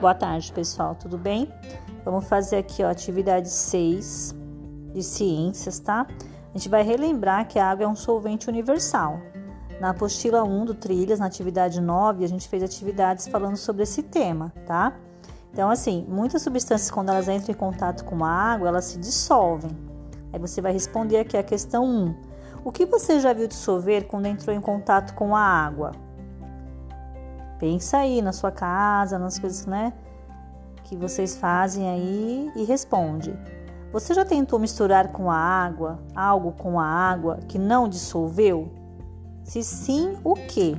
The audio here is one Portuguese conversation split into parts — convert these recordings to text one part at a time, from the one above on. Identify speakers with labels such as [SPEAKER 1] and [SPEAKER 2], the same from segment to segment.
[SPEAKER 1] Boa tarde, pessoal, tudo bem? Vamos fazer aqui a atividade 6 de ciências, tá? A gente vai relembrar que a água é um solvente universal. Na apostila 1 do Trilhas, na atividade 9, a gente fez atividades falando sobre esse tema, tá? Então, assim, muitas substâncias, quando elas entram em contato com a água, elas se dissolvem. Aí você vai responder aqui a questão 1. O que você já viu dissolver quando entrou em contato com a água? Pensa aí na sua casa, nas coisas, né, que vocês fazem aí e responde. Você já tentou misturar com a água algo com a água que não dissolveu? Se sim, o que?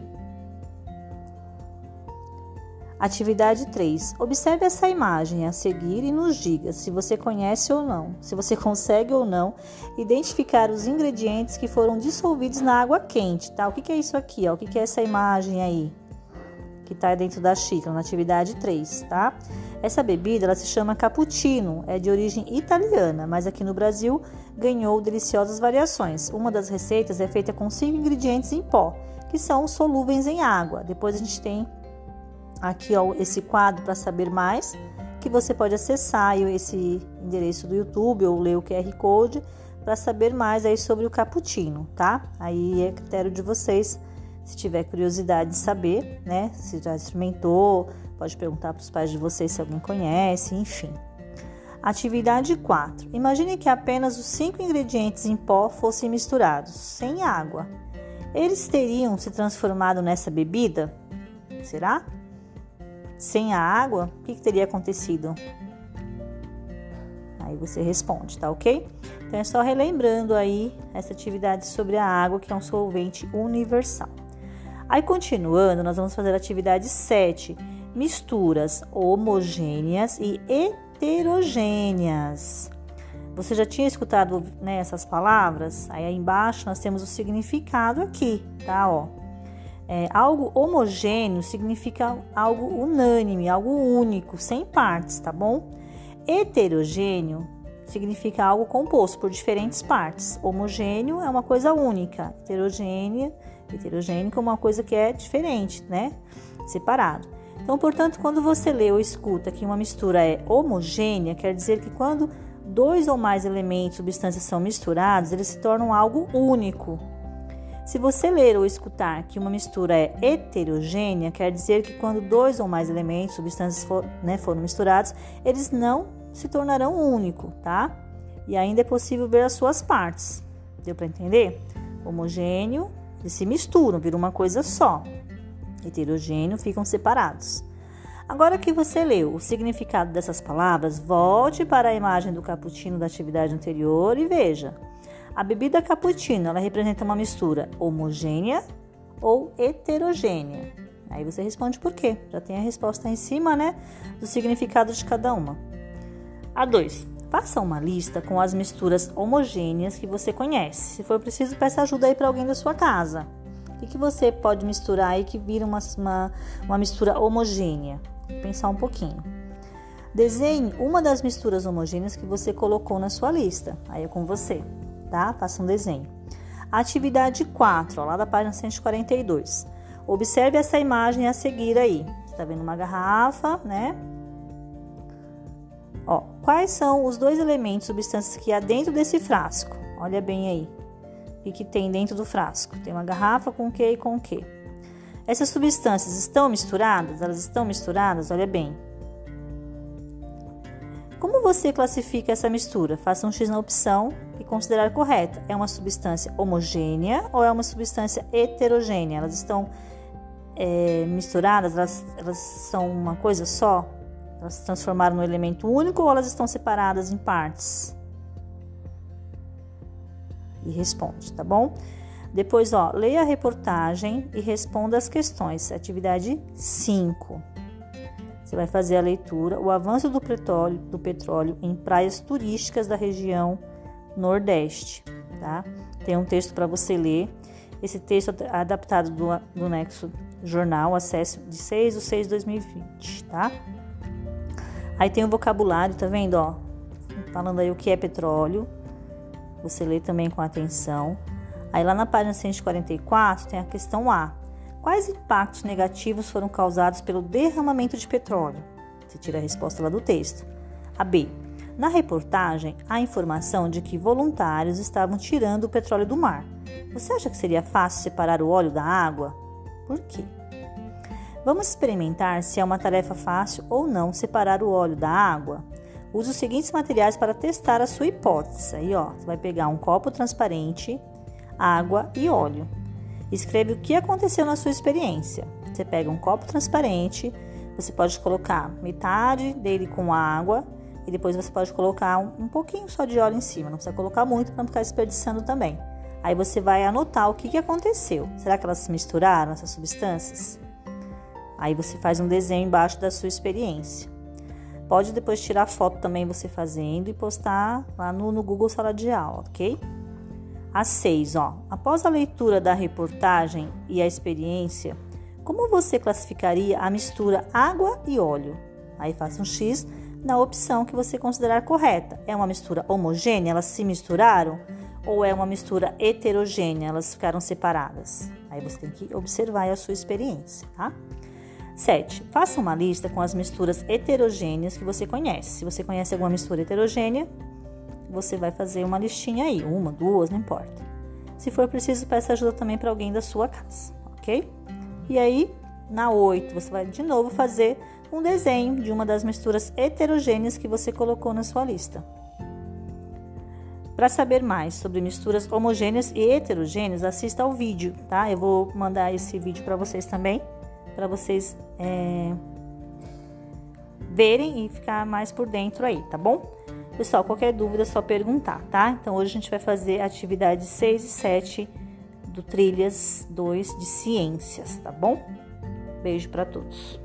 [SPEAKER 1] Atividade 3. Observe essa imagem a seguir e nos diga se você conhece ou não, se você consegue ou não identificar os ingredientes que foram dissolvidos na água quente, tá? O que, é isso aqui? Ó? O que é essa imagem aí? Que está dentro da xícara, na atividade 3, tá? Essa bebida ela se chama cappuccino, é de origem italiana, mas aqui no Brasil ganhou deliciosas variações. Uma das receitas é feita com cinco ingredientes em pó, que são solúveis em água. Depois a gente tem aqui ó, esse quadro para saber mais, que você pode acessar esse endereço do YouTube ou ler o QR Code para saber mais aí sobre o cappuccino, tá? Aí é critério de vocês se tiver curiosidade de saber, né? Se já experimentou, pode perguntar para os pais de vocês se alguém conhece, enfim. Atividade 4. Imagine que apenas os cinco ingredientes em pó fossem misturados, sem água. Eles teriam se transformado nessa bebida? Será? Sem a água, o que, que teria acontecido? Aí você responde, tá ok? Então é só relembrando aí essa atividade sobre a água, que é um solvente universal. Aí, continuando, nós vamos fazer a atividade 7, misturas homogêneas e heterogêneas. Você já tinha escutado né, essas palavras? Aí, aí embaixo nós temos o significado aqui, tá? Ó. É, algo homogêneo significa algo unânime, algo único, sem partes, tá bom? Heterogêneo significa algo composto por diferentes partes. Homogêneo é uma coisa única, heterogênea Heterogênico é uma coisa que é diferente, né? Separado. Então, portanto, quando você lê ou escuta que uma mistura é homogênea, quer dizer que quando dois ou mais elementos, substâncias são misturados, eles se tornam algo único. Se você ler ou escutar que uma mistura é heterogênea, quer dizer que quando dois ou mais elementos, substâncias for, né, foram misturados, eles não se tornarão único, tá? E ainda é possível ver as suas partes. Deu para entender? Homogêneo eles se misturam, viram uma coisa só. Heterogêneo ficam separados. Agora que você leu o significado dessas palavras, volte para a imagem do cappuccino da atividade anterior e veja. A bebida cappuccino, ela representa uma mistura homogênea ou heterogênea. Aí você responde por quê. Já tem a resposta em cima, né, do significado de cada uma. A 2. Faça uma lista com as misturas homogêneas que você conhece. Se for preciso, peça ajuda aí para alguém da sua casa. O que, você pode misturar aí que vira uma, uma, uma mistura homogênea? Pensar um pouquinho. Desenhe uma das misturas homogêneas que você colocou na sua lista. Aí é com você, tá? Faça um desenho. Atividade 4, ó, lá da página 142. Observe essa imagem a seguir aí. Você tá vendo uma garrafa, né? Quais são os dois elementos, substâncias que há dentro desse frasco? Olha bem aí. O que, que tem dentro do frasco? Tem uma garrafa com o que e com o que? Essas substâncias estão misturadas? Elas estão misturadas? Olha bem. Como você classifica essa mistura? Faça um X na opção e considerar correta. É uma substância homogênea ou é uma substância heterogênea? Elas estão é, misturadas? Elas, elas são uma coisa só? Elas se transformaram num elemento único ou elas estão separadas em partes? E responde, tá bom? Depois, ó, leia a reportagem e responda as questões. Atividade 5. Você vai fazer a leitura, o avanço do petróleo, do petróleo em praias turísticas da região Nordeste, tá? Tem um texto para você ler. Esse texto é adaptado do, do Nexo Jornal, acesso de 6 de 6 de 2020, tá? Aí tem o vocabulário, tá vendo, ó? Falando aí o que é petróleo. Você lê também com atenção. Aí lá na página 144 tem a questão A. Quais impactos negativos foram causados pelo derramamento de petróleo? Você tira a resposta lá do texto. A B. Na reportagem, há informação de que voluntários estavam tirando o petróleo do mar. Você acha que seria fácil separar o óleo da água? Por quê? Vamos experimentar se é uma tarefa fácil ou não separar o óleo da água. Use os seguintes materiais para testar a sua hipótese. Aí, ó, você vai pegar um copo transparente, água e óleo. Escreve o que aconteceu na sua experiência. Você pega um copo transparente, você pode colocar metade dele com água e depois você pode colocar um, pouquinho só de óleo em cima. Não precisa colocar muito para não ficar desperdiçando também. Aí você vai anotar o que, que aconteceu. Será que elas se misturaram, essas substâncias? Aí você faz um desenho embaixo da sua experiência. Pode depois tirar foto também você fazendo e postar lá no, no Google Sala de Aula, ok? A 6, ó. Após a leitura da reportagem e a experiência, como você classificaria a mistura água e óleo? Aí faça um X na opção que você considerar correta. É uma mistura homogênea? Elas se misturaram? Ou é uma mistura heterogênea? Elas ficaram separadas? Aí você tem que observar a sua experiência, tá? 7. Faça uma lista com as misturas heterogêneas que você conhece. Se você conhece alguma mistura heterogênea, você vai fazer uma listinha aí, uma, duas, não importa. Se for preciso, peça ajuda também para alguém da sua casa, ok? E aí, na 8, você vai de novo fazer um desenho de uma das misturas heterogêneas que você colocou na sua lista. Para saber mais sobre misturas homogêneas e heterogêneas, assista ao vídeo, tá? Eu vou mandar esse vídeo para vocês também para vocês é, verem e ficar mais por dentro aí, tá bom? Pessoal, qualquer dúvida é só perguntar, tá? Então hoje a gente vai fazer atividades 6 e 7 do Trilhas 2 de Ciências, tá bom? Beijo para todos.